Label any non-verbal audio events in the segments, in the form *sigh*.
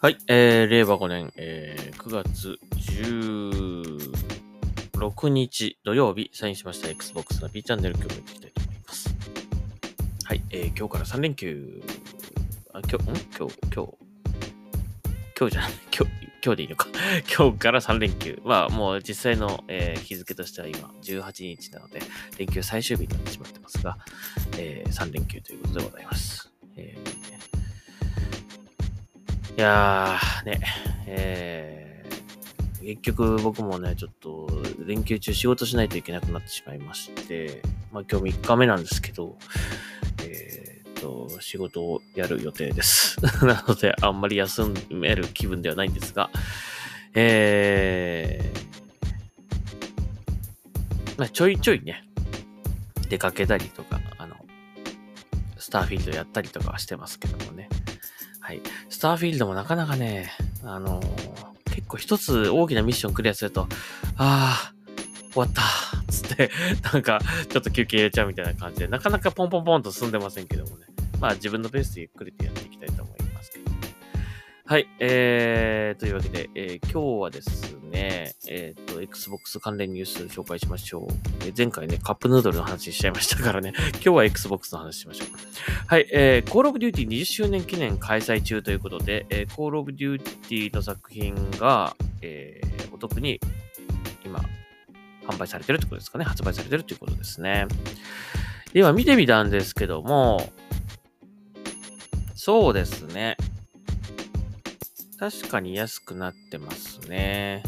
はい、えー、令和5年、えー、9月16日土曜日、サインしました Xbox の B チャンネル、今日も行っていきたいと思います。はい、えー、今日から3連休、あ、今日、ん？今日、今日、今日じゃない、*laughs* 今日、今日でいいのか。*laughs* 今日から3連休。まあ、もう実際の、えー日付としては今、18日なので、連休最終日になってしまってますが、えー3連休ということでございます。えーいやー、ね、えー、結局僕もね、ちょっと連休中仕事しないといけなくなってしまいまして、まあ今日3日目なんですけど、えーっと、仕事をやる予定です。*laughs* なので、あんまり休める気分ではないんですが、えー、まあちょいちょいね、出かけたりとか、あの、スターフィールドやったりとかはしてますけどもね。はい。スターフィールドもなかなかね、あのー結構一つ大きなミッションクリアすると、あー、終わったつって、*laughs* なんか、ちょっと休憩入れちゃうみたいな感じで、なかなかポンポンポンと進んでませんけどもね。まあ自分のペースでゆっくりとやっはい。えー、というわけで、えー今日はですね、えっ、と、Xbox 関連ニュース紹介しましょう。えー前回ね、カップヌードルの話しちゃいましたからね、*laughs* 今日は Xbox の話しましょう。はい、えー、Call of Duty 20周年記念開催中ということで、えー、Call of Duty の作品が、えー、お得に今、販売されてるってことですかね。発売されてるということですね。で今見てみたんですけども、そうですね。確かに安くなってますね。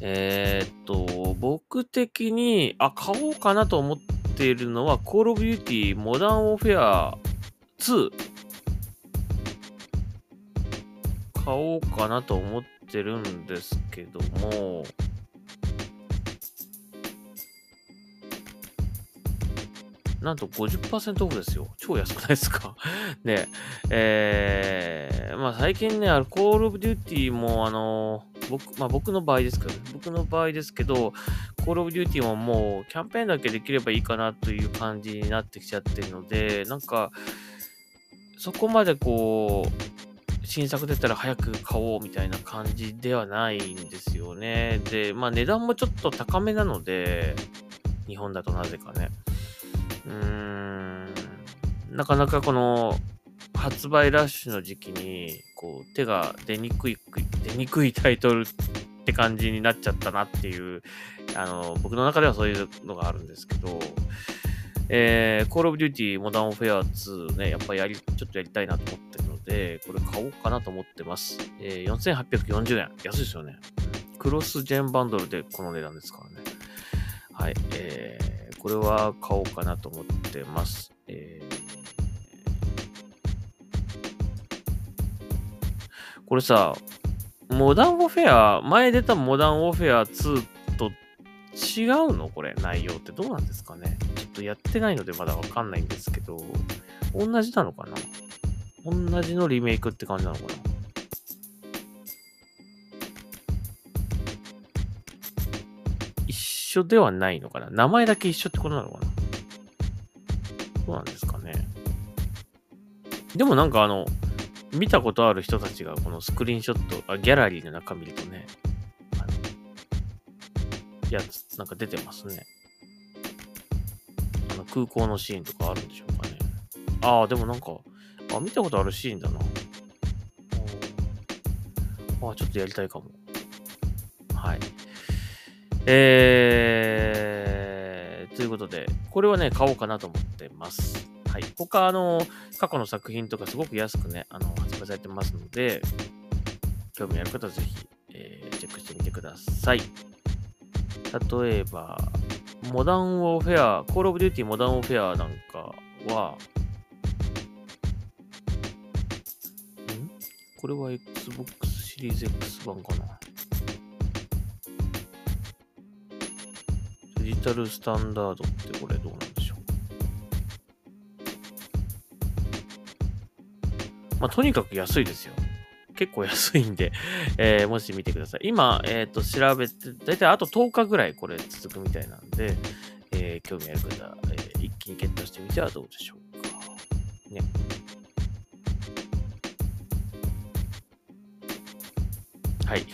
えーっと、僕的に、あ、買おうかなと思っているのは、Call of Duty Modern Warfare 2。買おうかなと思ってるんですけども、なんと50%オフですよ。超安くないですか？*laughs* ねえー、まあ最近ね、あの、Call of Duty もあの、僕、まあ僕の場合ですけど、僕の場合ですけど、Call of Duty ももうキャンペーンだけできればいいかなという感じになってきちゃってるので、なんか、そこまでこう、新作出たら早く買おうみたいな感じではないんですよね。で、まあ値段もちょっと高めなので、日本だとなぜかね。うーん、なかなかこの発売ラッシュの時期に、こう、手が出にくい、出にくいタイトルって感じになっちゃったなっていう、あの、僕の中ではそういうのがあるんですけど、えー、Call of Duty Modern Warfare 2ね、やっぱりやり、ちょっとやりたいなと思ってるので、これ買おうかなと思ってます。えー、4840円。安いですよね。クロスジェンバンドルでこの値段ですからね。はい。えー、これは買おうかなと思ってます。えー、これさ、モダンウォフェア、前出たモダンウォフェア2と違うの？これ、内容ってどうなんですかね？ちょっとやってないのでまだわかんないんですけど、同じなのかな？同じのリメイクって感じなのかな？一緒ではないのかな？名前だけ一緒ってことなのかな？どうなんですかね？でもなんかあの、見たことある人たちがこのスクリーンショット、あギャラリーの中見るとね、あの、やつ、なんか出てますね。あの、空港のシーンとかあるんでしょうかね。ああ、でもなんか、あ、見たことあるシーンだな。ああ、ちょっとやりたいかも。はい。えー、ということで、これはね、買おうかなと思ってます。はい。他、あの、過去の作品とかすごく安くね、あの、発売されてますので、興味ある方はぜひ、えー、チェックしてみてください。例えば、モダンウォーフェア、コールオブデューティーモダンウォーフェアなんかは、ん？これは Xbox シリーズ X 版かな。デジタルスタンダードってこれどうなんでしょうまあ、とにかく安いですよ。結構安いんで、*laughs* えーもし見てください。今、えっ、と、調べて、だいたいあと10日ぐらいこれ続くみたいなんで、えー興味ある方、えー一気にゲットしてみてはどうでしょうか。ね。はい。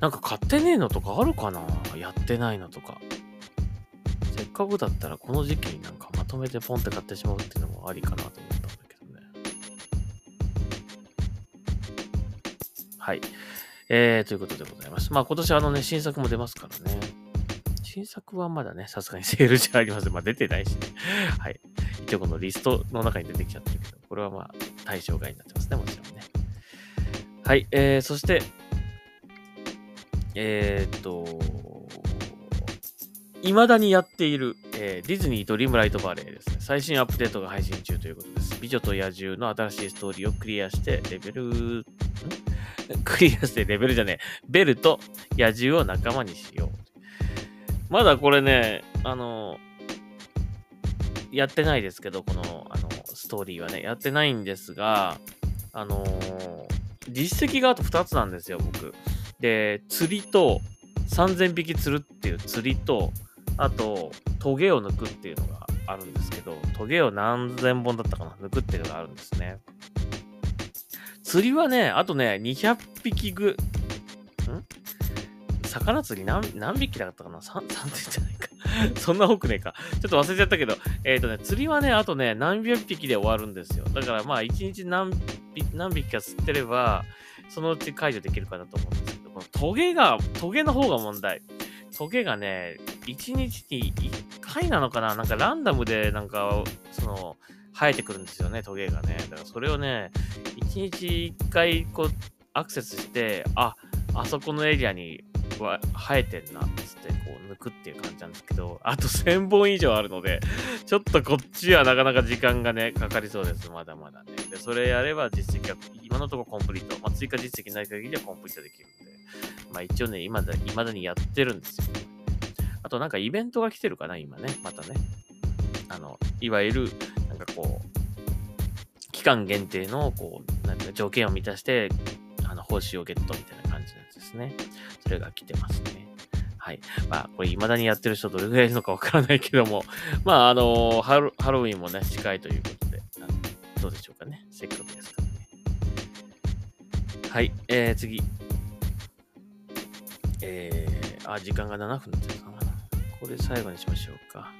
なんか買ってねえのとかあるかな？やってないのとか。せっかくだったらこの時期になんかまとめてポンって買ってしまうっていうのもありかなと思ったはい。えー、ということでございます。まあ今年あのね、新作も出ますからね。新作はまだね、さすがに *laughs* セールじゃありません。まあ出てないしね。*laughs* はい。一応このリストの中に出てきちゃってるけど、これはまあ対象外になってますね、もちろんね。はい。えー、そして、えー、っと、未だにやっている、えーディズニードリームライトバレーですね。最新アップデートが配信中ということです。美女と野獣の新しいストーリーをクリアして、レベル、*laughs* クリアしてレベルじゃねえ。ベルと野獣を仲間にしよう。まだこれね、あの、やってないですけど、この、あの、ストーリーはね、やってないんですが、あの実績があと2つなんですよ、僕。で、釣りと、3000匹釣るっていう釣りと、あと、トゲを抜くっていうのがあるんですけど、トゲを何千本だったかな？抜くっていうのがあるんですね。釣りはね、あとね、200匹ぐ、ん？魚釣り何何匹だったかな ?3、3匹じゃないか。*laughs* そんな多くねえか。ちょっと忘れちゃったけど、えっ、とね、釣りはね、あとね、何百匹で終わるんですよ。だからまあ、1日何匹何匹か釣ってれば、そのうち解除できるかなと思うんですけど、このトゲが、トゲの方が問題。トゲがね、1日に1回なのかな？なんかランダムで、なんか、その、生えてくるんですよね、トゲがね。だからそれをね、1日1回、こう、アクセスして、あ、あそこのエリアには生えてんなっ、つって、こう、抜くっていう感じなんですけど、あと1000本以上あるので、ちょっとこっちはなかなか時間がね、かかりそうです。まだまだね。で、それやれば実績が、今のところコンプリート。まあ、追加実績ない限りはコンプリートできるんで。まあ、一応ね、今だ、未だにやってるんですよ。あとなんかイベントが来てるかな、今ね。またね。あの、いわゆる、かこう、期間限定の、こう、なんていうの条件を満たして、あの、報酬をゲットみたいな感じのやつですね。それが来てますね。はい。まあ、これ未だにやってる人どれぐらいいるのかわからないけども、*laughs* まあ、あのハロ、ハロウィンもね、近いということで、どうでしょうかね。せっかくですからね。はい。えー、次。えー、あ、時間が7分になっちゃったかな。これ最後にしましょうか。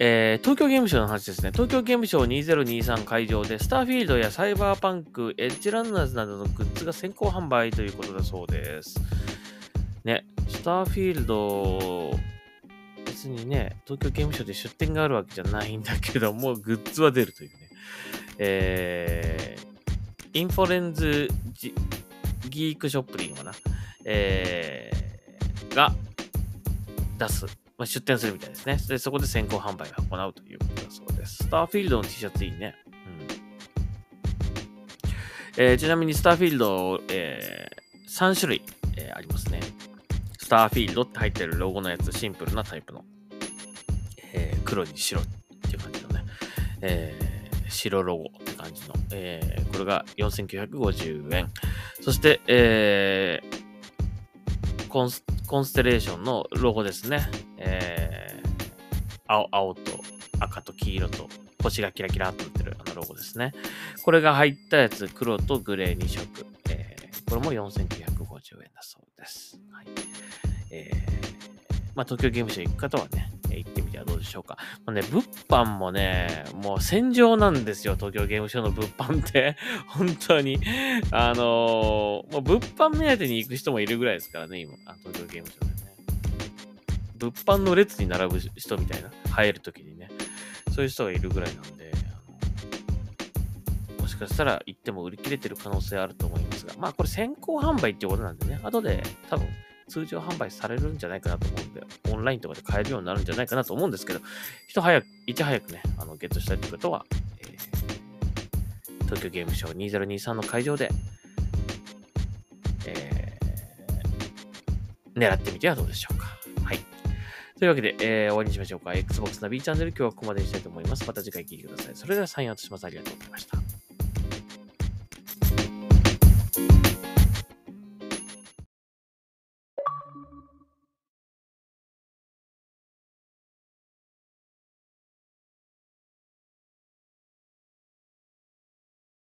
えー、東京ゲームショウの話ですね。東京ゲームショウ2023会場で、スターフィールドやサイバーパンク、エッジランナーズなどのグッズが先行販売ということだそうです。ね、スターフィールド、別にね、東京ゲームショウで出店があるわけじゃないんだけども、グッズは出るというね。えー、インフォレンズギークショップでいいのかなえー、が出す。まあ、出店するみたいですね。で、そこで先行販売を行うということだそうです。スターフィールドの T シャツいいね。うん。えーちなみにスターフィールド、えー3種類、えーありますね。スターフィールドって入ってるロゴのやつ、シンプルなタイプの。えー黒に白っていう感じのね。えー白ロゴって感じの。えーこれが4950円。そして、えーコンス、コンステレーションのロゴですね。えー青、青と赤と黄色と星がキラキラっとなってるあのロゴですね。これが入ったやつ、黒とグレー2色。えーこれも4950円だそうです。はい。えーまあ、東京ゲームショウ行く方はね、はどうでしょうか。まあね、物販もね、もう戦場なんですよ、東京ゲームショウの物販って。*laughs* 本当に。あのーもう物販目当てに行く人もいるぐらいですからね、今、あ東京ゲームショウでね。物販の列に並ぶ人みたいな、入るときにね、そういう人がいるぐらいなんで、もしかしたら行っても売り切れてる可能性あると思いますが、まあこれ先行販売っていうことなんでね、後で多分通常販売されるんじゃないかなと思うんで、オンラインとかで買えるようになるんじゃないかなと思うんですけど、人早く、いち早くね、あの、ゲットしたいということは、えー東京ゲームショウ2023の会場で、えー狙ってみてはどうでしょうか。はい。というわけで、えー終わりにしましょうか。Xbox ナビチャンネル今日はここまでにしたいと思います。また次回聞いてください。それではサインアウトします。ありがとうございました。